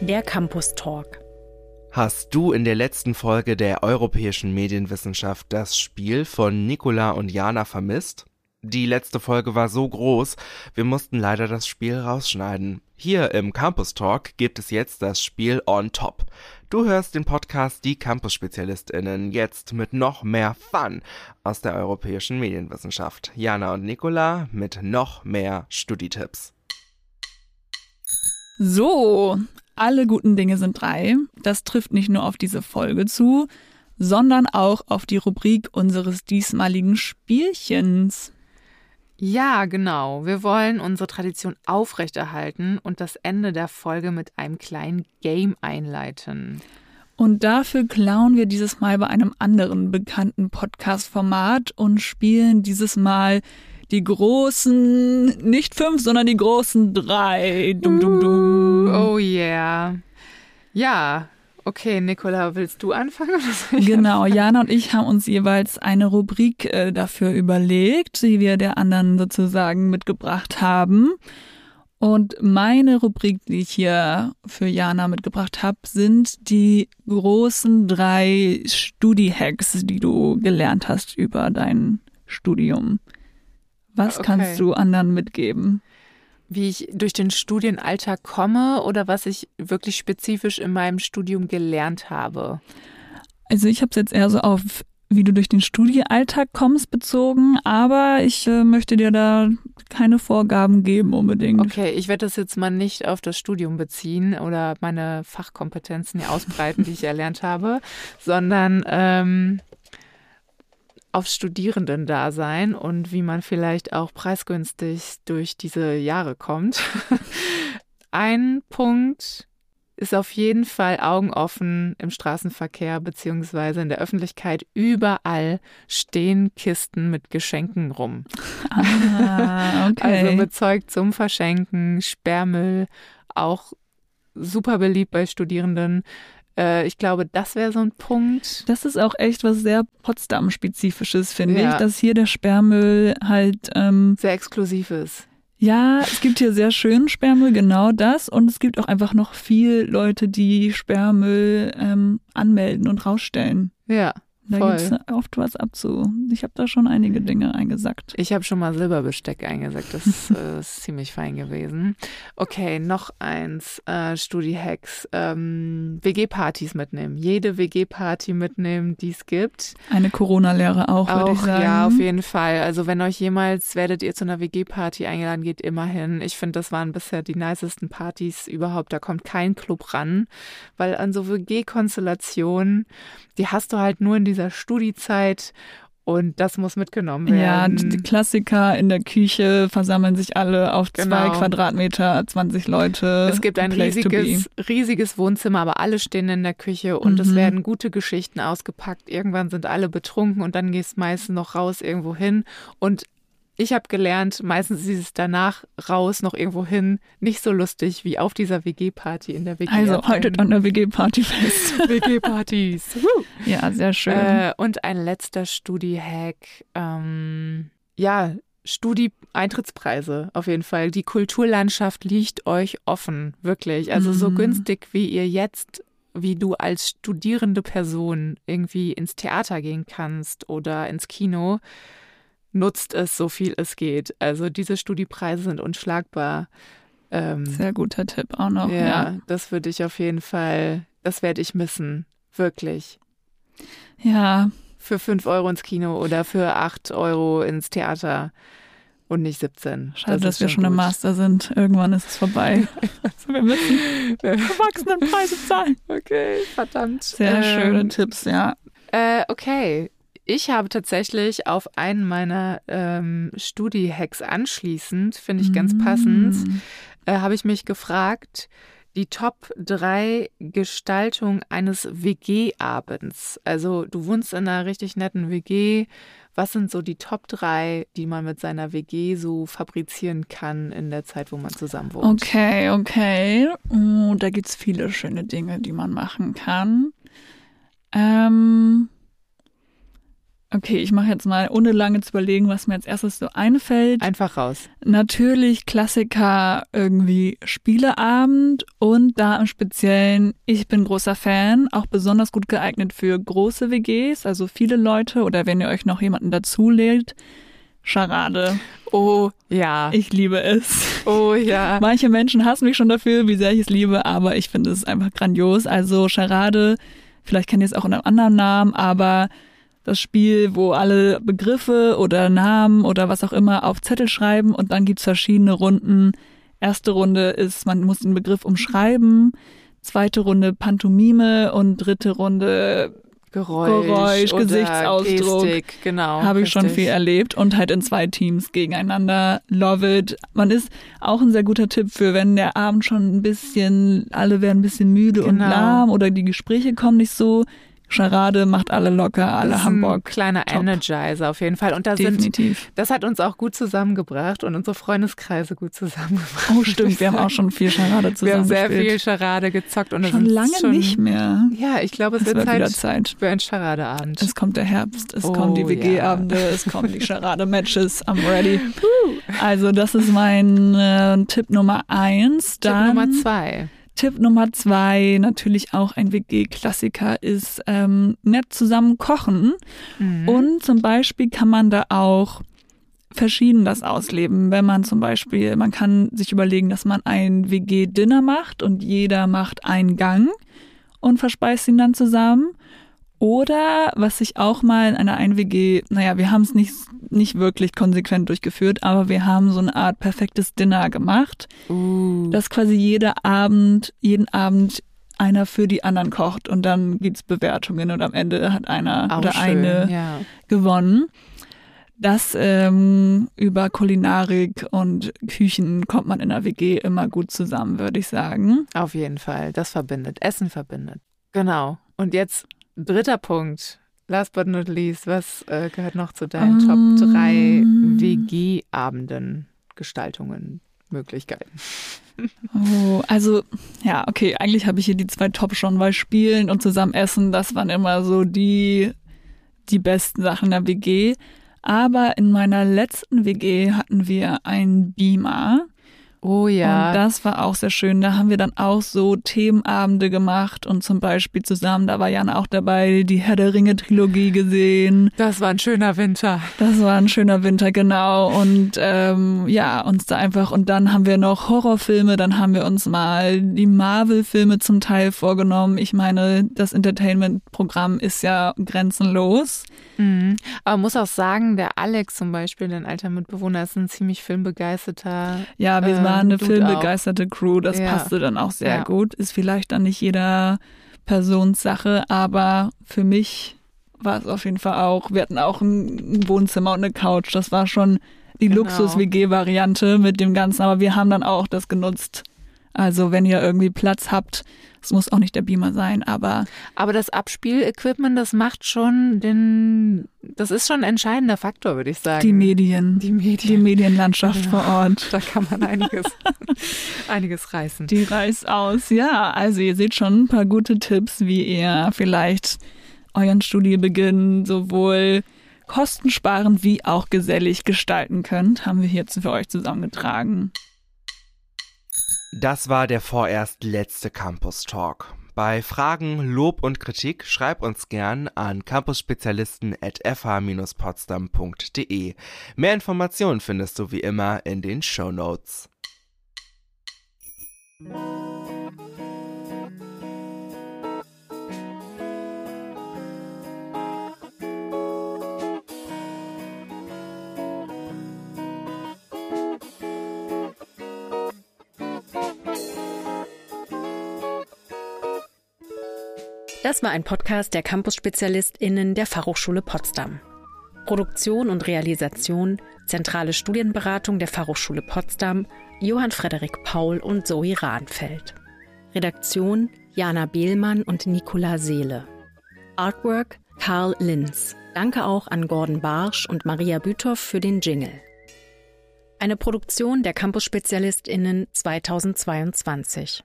Der Campus Talk. Hast du in der letzten Folge der Europäischen Medienwissenschaft das Spiel von Nicola und Jana vermisst? Die letzte Folge war so groß, wir mussten leider das Spiel rausschneiden. Hier im Campus Talk gibt es jetzt das Spiel on top. Du hörst den Podcast Die Campus-SpezialistInnen jetzt mit noch mehr Fun aus der europäischen Medienwissenschaft. Jana und Nicola mit noch mehr Studietipps. So, alle guten Dinge sind drei. Das trifft nicht nur auf diese Folge zu, sondern auch auf die Rubrik unseres diesmaligen Spielchens. Ja, genau. Wir wollen unsere Tradition aufrechterhalten und das Ende der Folge mit einem kleinen Game einleiten. Und dafür klauen wir dieses Mal bei einem anderen bekannten Podcast-Format und spielen dieses Mal die großen, nicht fünf, sondern die großen drei. Dum, dum, dum. Oh yeah. Ja, Okay, Nicola, willst du anfangen? genau, Jana und ich haben uns jeweils eine Rubrik äh, dafür überlegt, die wir der anderen sozusagen mitgebracht haben. Und meine Rubrik, die ich hier für Jana mitgebracht habe, sind die großen drei Studi-Hacks, die du gelernt hast über dein Studium. Was okay. kannst du anderen mitgeben? wie ich durch den Studienalltag komme oder was ich wirklich spezifisch in meinem Studium gelernt habe? Also ich habe es jetzt eher so auf, wie du durch den Studienalltag kommst, bezogen, aber ich äh, möchte dir da keine Vorgaben geben unbedingt. Okay, ich werde das jetzt mal nicht auf das Studium beziehen oder meine Fachkompetenzen hier ausbreiten, die ich erlernt habe, sondern ähm, aufs Studierendendasein und wie man vielleicht auch preisgünstig durch diese Jahre kommt. Ein Punkt ist auf jeden Fall Augen offen im Straßenverkehr beziehungsweise in der Öffentlichkeit. Überall stehen Kisten mit Geschenken rum. Ah, okay. Also mit Zeug zum Verschenken, Sperrmüll, auch super beliebt bei Studierenden. Äh, ich glaube, das wäre so ein Punkt. Das ist auch echt was sehr Potsdam-spezifisches, finde ja. ich, dass hier der Sperrmüll halt ähm, sehr exklusiv ist. Ja, es gibt hier sehr schönen Sperrmüll, genau das. Und es gibt auch einfach noch viel Leute, die Sperrmüll ähm, anmelden und rausstellen. Ja. Da gibt es oft was abzu. Ich habe da schon einige Dinge eingesackt. Ich habe schon mal Silberbesteck eingesackt. Das äh, ist ziemlich fein gewesen. Okay, noch eins. Äh, Studi-Hacks. Ähm, WG-Partys mitnehmen. Jede WG-Party mitnehmen, die es gibt. Eine Corona-Lehre auch, würde ich sagen. Ja, auf jeden Fall. Also wenn euch jemals werdet ihr zu einer WG-Party eingeladen, geht immer hin. Ich finde, das waren bisher die nicesten Partys überhaupt. Da kommt kein Club ran, weil an so WG-Konstellationen die hast du halt nur in dieser Studiezeit und das muss mitgenommen werden. Ja, die Klassiker in der Küche versammeln sich alle auf genau. zwei Quadratmeter, 20 Leute. Es gibt ein riesiges, riesiges Wohnzimmer, aber alle stehen in der Küche und mhm. es werden gute Geschichten ausgepackt. Irgendwann sind alle betrunken und dann gehst meistens noch raus irgendwo hin und ich habe gelernt, meistens ist es danach raus noch irgendwo hin nicht so lustig wie auf dieser WG-Party in der WG. Also haltet an der WG-Party fest. WG-Partys. ja, sehr schön. Äh, und ein letzter Studi-Hack. Ähm, ja, Studi-Eintrittspreise auf jeden Fall. Die Kulturlandschaft liegt euch offen, wirklich. Also mhm. so günstig, wie ihr jetzt wie du als studierende Person irgendwie ins Theater gehen kannst oder ins Kino nutzt es so viel es geht. Also diese Studiepreise sind unschlagbar. Ähm, Sehr guter Tipp auch noch. Ja, ja. das würde ich auf jeden Fall, das werde ich missen. Wirklich. Ja. Für fünf Euro ins Kino oder für acht Euro ins Theater und nicht 17. Schade, das dass wir schon gut. im Master sind. Irgendwann ist es vorbei. also wir müssen Erwachsenenpreise zahlen. Okay, verdammt. Sehr ähm, schöne Tipps, ja. Äh, okay, ich habe tatsächlich auf einen meiner ähm, Studi-Hacks anschließend, finde ich ganz passend, mm. äh, habe ich mich gefragt, die Top 3 Gestaltung eines WG-Abends. Also du wohnst in einer richtig netten WG. Was sind so die Top 3, die man mit seiner WG so fabrizieren kann in der Zeit, wo man zusammen wohnt? Okay, okay. Oh, da gibt es viele schöne Dinge, die man machen kann. Ähm, Okay, ich mache jetzt mal, ohne lange zu überlegen, was mir als erstes so einfällt. Einfach raus. Natürlich Klassiker irgendwie Spieleabend und da im Speziellen, ich bin großer Fan, auch besonders gut geeignet für große WGs, also viele Leute oder wenn ihr euch noch jemanden dazu lädt, Charade. Oh ja. Ich liebe es. Oh ja. Manche Menschen hassen mich schon dafür, wie sehr ich es liebe, aber ich finde es einfach grandios. Also Charade, vielleicht kennt ihr es auch unter einem anderen Namen, aber das Spiel, wo alle Begriffe oder Namen oder was auch immer auf Zettel schreiben und dann gibt's verschiedene Runden. Erste Runde ist, man muss den Begriff umschreiben. Zweite Runde Pantomime und dritte Runde Geräusch, Geräusch oder Gesichtsausdruck. Gestik, genau. Habe ich schon viel erlebt und halt in zwei Teams gegeneinander. Love it. Man ist auch ein sehr guter Tipp für, wenn der Abend schon ein bisschen, alle werden ein bisschen müde und Genau. lahm oder die Gespräche kommen nicht so. Charade macht alle locker, alle Hamburg. Ein kleiner Top. Energizer auf jeden Fall. Und da sind, Definitiv. das hat uns auch gut zusammengebracht und unsere Freundeskreise gut zusammengebracht. Oh, stimmt, wir haben auch schon viel Charade zusammen Wir haben sehr viel. Charade gezockt und Schon sind lange schon, nicht mehr. Ja, ich glaube, es Es wird wird Zeit Zeit. für einen Charadeabend. Es kommt der Herbst, es Oh, kommen die ja. WG-Abende, es kommen die Charade-Matches. I'm ready. Also das ist mein äh, Tipp Nummer eins. Tipp Dann Nummer zwei. Tipp Nummer zwei, natürlich auch ein WG-Klassiker, ist ähm, nett zusammen kochen. Mhm. Und zum Beispiel kann man da auch verschieden das ausleben. Wenn man zum Beispiel, man kann sich überlegen, dass man ein WG-Dinner macht und jeder macht einen Gang und verspeist ihn dann zusammen. Oder was ich auch mal in einer 1WG, naja, wir haben es nicht, nicht wirklich konsequent durchgeführt, aber wir haben so eine Art perfektes Dinner gemacht, Uh, dass quasi jeder Abend, jeden Abend einer für die anderen kocht und dann gibt's Bewertungen und am Ende hat einer auch oder schön, eine ja. gewonnen. Das ähm, über Kulinarik und Küchen kommt man in der WG immer gut zusammen, würde ich sagen. Auf jeden Fall. Das verbindet. Essen verbindet. Genau. Und jetzt dritter Punkt. Last but not least, was äh, gehört noch zu deinen Ähm. Top 3 WG-Abenden, Gestaltungen, Möglichkeiten? Oh, also ja, okay, eigentlich habe ich hier die zwei Top schon, weil Spielen und zusammen essen, das waren immer so die, die besten Sachen der WG. Aber in meiner letzten WG hatten wir einen Beamer. Oh ja. Und das war auch sehr schön. Da haben wir dann auch so Themenabende gemacht und zum Beispiel zusammen, da war Jan auch dabei, die Herr der Ringe Trilogie gesehen. das war ein schöner Winter. Das war ein schöner Winter, genau. Und ähm, ja, uns da einfach, und dann haben wir noch Horrorfilme, dann haben wir uns mal die Marvel-Filme zum Teil vorgenommen. Ich meine, das Entertainment-Programm ist ja grenzenlos. Mhm. Aber man muss auch sagen, der Alex zum Beispiel, dein alter Mitbewohner, ist ein ziemlich filmbegeisterter. Ja, wir Ähm, waren eine Dude filmbegeisterte Crew, das Ja. passte dann auch sehr Ja. gut. Ist vielleicht dann nicht jeder Personssache, aber für mich war es auf jeden Fall auch, wir hatten auch ein Wohnzimmer und eine Couch, das war schon die Genau. Luxus-WG-Variante mit dem Ganzen, aber wir haben dann auch das genutzt. Also wenn ihr irgendwie Platz habt, es muss auch nicht der Beamer sein, aber Aber das Abspielequipment, das macht schon den, das ist schon ein entscheidender Faktor, würde ich sagen. die Medien, Die Medien. die Medienlandschaft Ja. vor Ort. Da kann man einiges, einiges reißen. Die reißt aus. Ja, also ihr seht schon ein paar gute Tipps, wie ihr vielleicht euren Studiebeginn sowohl kostensparend wie auch gesellig gestalten könnt, haben wir hierzu für euch zusammengetragen. Das war der vorerst letzte Campus Talk. Bei Fragen, Lob und Kritik schreib uns gern an campusspezialisten.fh-potsdam.de. Mehr Informationen findest du wie immer in den Show Notes. Das war ein Podcast der Campus-SpezialistInnen der Fachhochschule Potsdam. Produktion und Realisation, zentrale Studienberatung der Fachhochschule Potsdam, Johann Frederik Paul und Zoe Rahnfeld. Redaktion Jana Behlmann und Nicola Seele. Artwork Karl Linz. Danke auch an Gordon Barsch und Maria Büthoff für den Jingle. Eine Produktion der Campus-SpezialistInnen 2022.